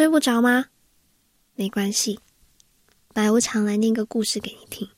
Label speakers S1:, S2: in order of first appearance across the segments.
S1: 睡不着吗？没关系，白无常来念个故事给你听。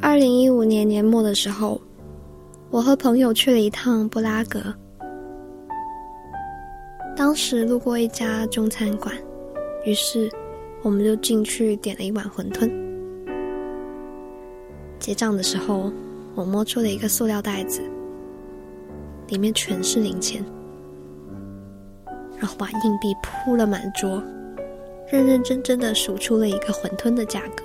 S1: 二零一五年年末的时候，我和朋友去了一趟布拉格。当时路过一家中餐馆，于是我们就进去点了一碗馄饨。结账的时候，我摸出了一个塑料袋子，里面全是零钱，然后把硬币铺了满桌，认认真真的数出了一个馄饨的价格。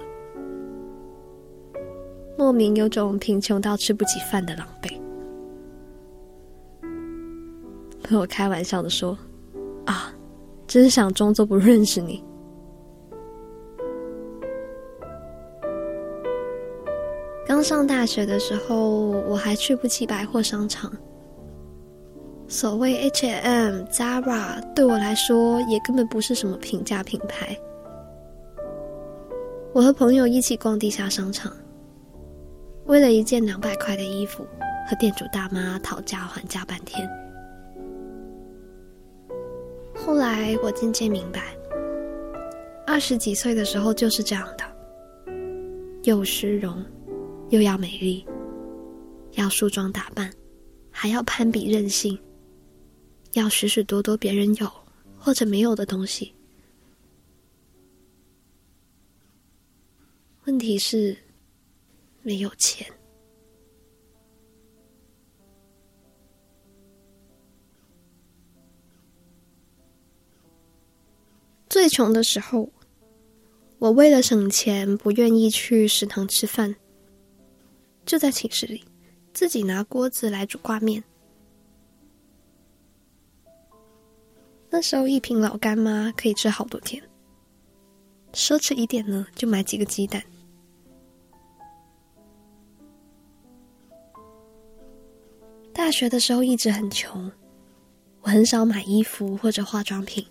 S1: 莫名有种贫穷到吃不起饭的狼狈，和我开玩笑的说：“啊，真想装作不认识你。”刚上大学的时候，我还去不起百货商场。所谓 H&M、Zara，对我来说也根本不是什么平价品牌。我和朋友一起逛地下商场。为了一件两百块的衣服，和店主大妈讨价还价半天。后来我渐渐明白，二十几岁的时候就是这样的，又虚荣，又要美丽，要梳妆打扮，还要攀比任性，要许许多多别人有或者没有的东西。问题是。没有钱。最穷的时候，我为了省钱，不愿意去食堂吃饭，就在寝室里自己拿锅子来煮挂面。那时候一瓶老干妈可以吃好多天，奢侈一点呢，就买几个鸡蛋。大学的时候一直很穷，我很少买衣服或者化妆品。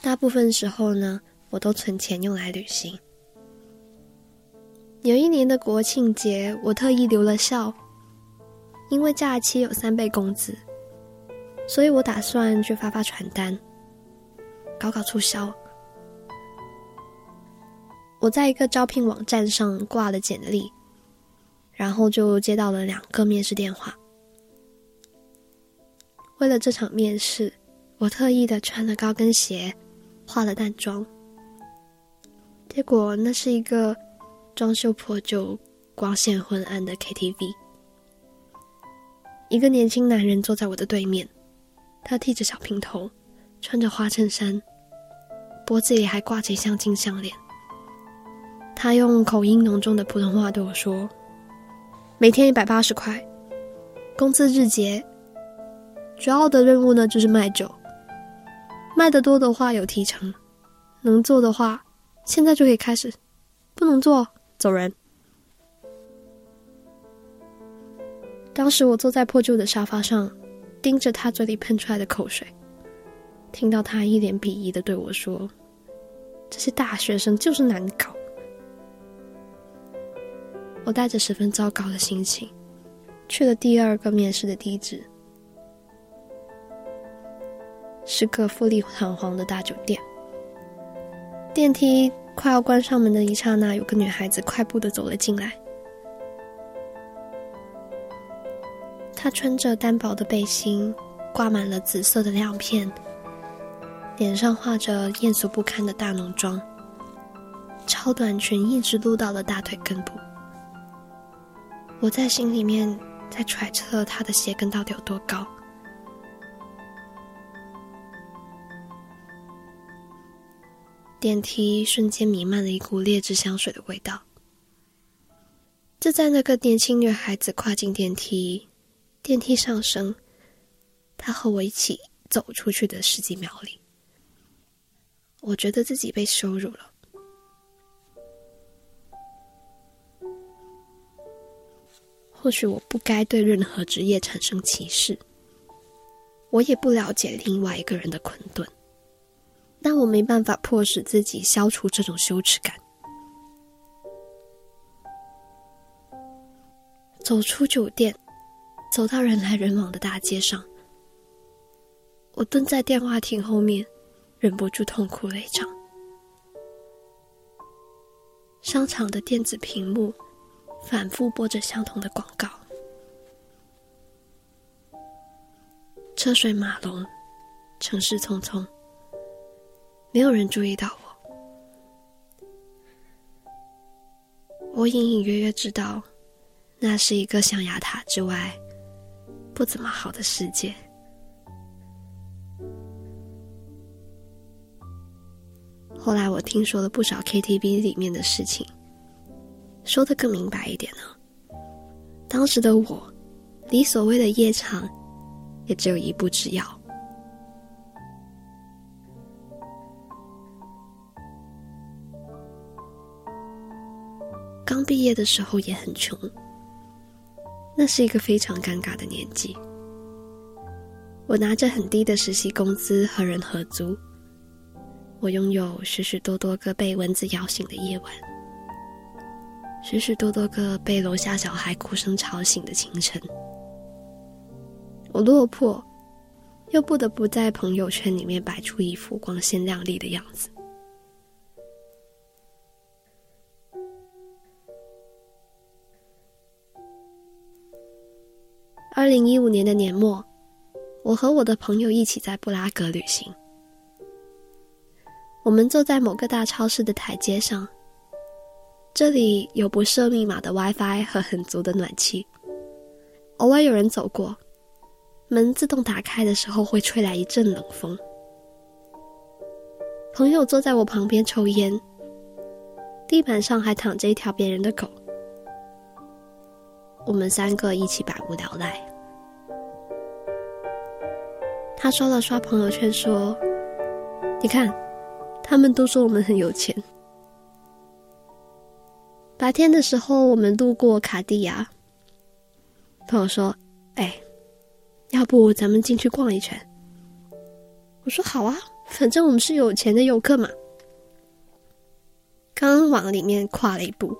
S1: 大部分时候呢，我都存钱用来旅行。有一年的国庆节，我特意留了校，因为假期有三倍工资，所以我打算去发发传单，搞搞促销。我在一个招聘网站上挂了简历。然后就接到了两个面试电话。为了这场面试，我特意的穿了高跟鞋，化了淡妆。结果那是一个装修破旧、光线昏暗的 KTV。一个年轻男人坐在我的对面，他剃着小平头，穿着花衬衫，脖子里还挂着一项金项链。他用口音浓重的普通话对我说。每天一百八十块，工资日结。主要的任务呢就是卖酒，卖的多的话有提成，能做的话现在就可以开始，不能做走人。当时我坐在破旧的沙发上，盯着他嘴里喷出来的口水，听到他一脸鄙夷的对我说：“这些大学生就是难搞。”我带着十分糟糕的心情，去了第二个面试的地址，是个富丽堂皇的大酒店。电梯快要关上门的一刹那，有个女孩子快步的走了进来。她穿着单薄的背心，挂满了紫色的亮片，脸上画着艳俗不堪的大浓妆，超短裙一直撸到了大腿根部。我在心里面在揣测他的鞋跟到底有多高。电梯瞬间弥漫了一股劣质香水的味道。就在那个年轻女孩子跨进电梯，电梯上升，他和我一起走出去的十几秒里，我觉得自己被羞辱了。或许我不该对任何职业产生歧视，我也不了解另外一个人的困顿，但我没办法迫使自己消除这种羞耻感。走出酒店，走到人来人往的大街上，我蹲在电话亭后面，忍不住痛哭了一场。商场的电子屏幕反复播着相同的广告，车水马龙，城市匆匆，没有人注意到我。我隐隐约约知道，那是一个象牙塔之外不怎么好的世界。后来我听说了不少 KTV 里面的事情，说的更明白一点呢。当时的我，离所谓的夜场，也只有一步之遥。刚毕业的时候也很穷，那是一个非常尴尬的年纪。我拿着很低的实习工资和人合租。我拥有许许多多个被蚊子咬醒的夜晚，许许多多个被楼下小孩哭声吵醒的清晨。我落魄，又不得不在朋友圈里面摆出一副光鲜亮丽的样子。二零一五年的年末，我和我的朋友一起在布拉格旅行。我们坐在某个大超市的台阶上，这里有不设密码的 WiFi 和很足的暖气。偶尔有人走过，门自动打开的时候会吹来一阵冷风。朋友坐在我旁边抽烟，地板上还躺着一条别人的狗。我们三个一起百无聊赖。他刷了刷朋友圈，说：“你看。”他们都说我们很有钱。白天的时候，我们路过卡地亚，朋友说：“哎，要不咱们进去逛一圈？”我说：“好啊，反正我们是有钱的游客嘛。”刚往里面跨了一步，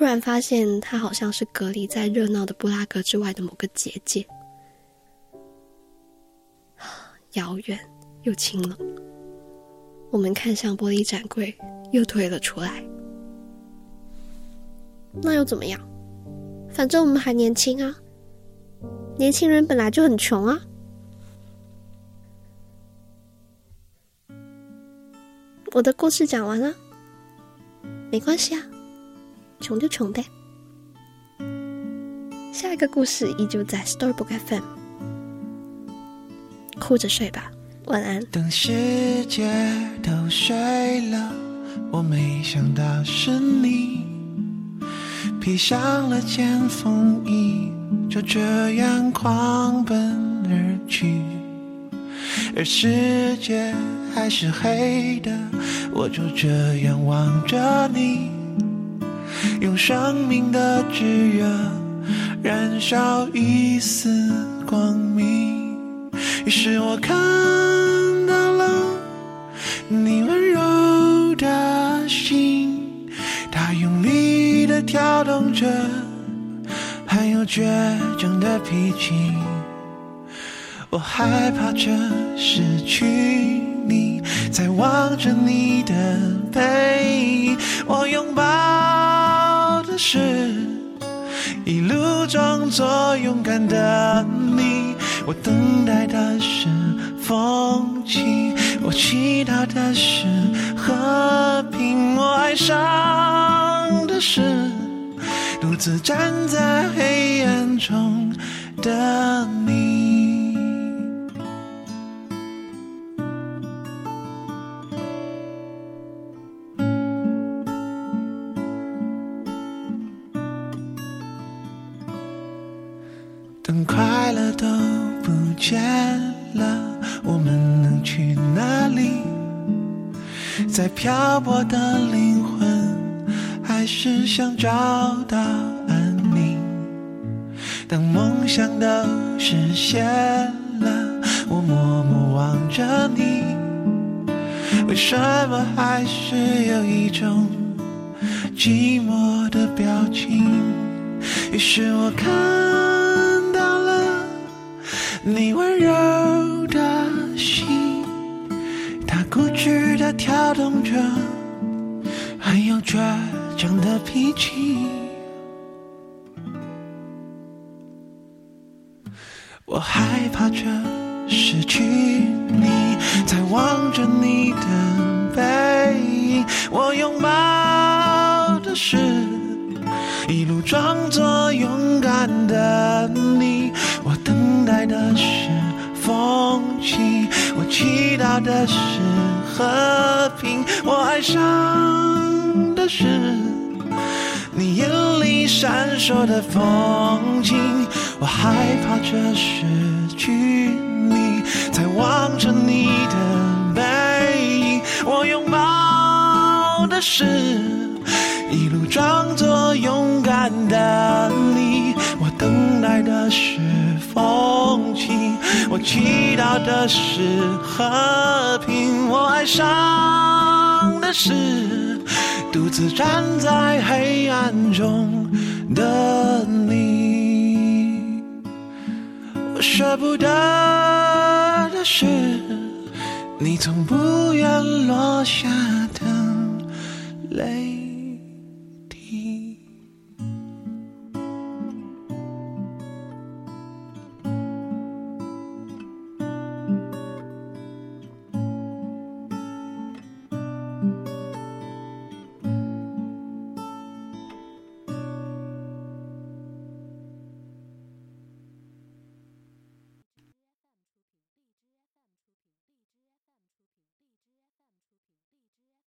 S1: 突然发现它好像是隔离在热闹的布拉格之外的某个结界，遥远又清冷。我们看向玻璃展柜，又退了出来。那又怎么样？反正我们还年轻啊！年轻人本来就很穷啊。我的故事讲完了，没关系啊，穷就穷呗。下一个故事依旧在 Storybook FM，哭着睡吧。晚安。
S2: 等世界都睡了，我没想到是你披上了件风衣，就这样狂奔而去。而世界还是黑的，我就这样望着你，用生命的炙热燃烧一丝光明。于是我看到了。你温柔的心，它用力的跳动着，还有倔强的脾气。我害怕着失去你，在望着你的背影。我拥抱是一路装作勇敢的你，我等待的是风起。我祈祷的是和平，我爱上的是独自站在黑暗中的你。快乐都不见了。我们能去哪里？在漂泊的灵魂，还是想找到安宁。当梦想都实现了，我默默望着你，为什么还是有一种寂寞的表情？于是我看你温柔的心，它固执的跳动着，很有倔强的脾气。我害怕着失去你，在望着你的背影。我拥抱的是一路装作勇敢的你，待的是风景，我祈祷的是和平，我爱上的是你眼里闪烁的风景。我害怕着失去祈祷的是和平。我爱上的是独自站在黑暗中的你。我舍不得的是，你从不愿落下。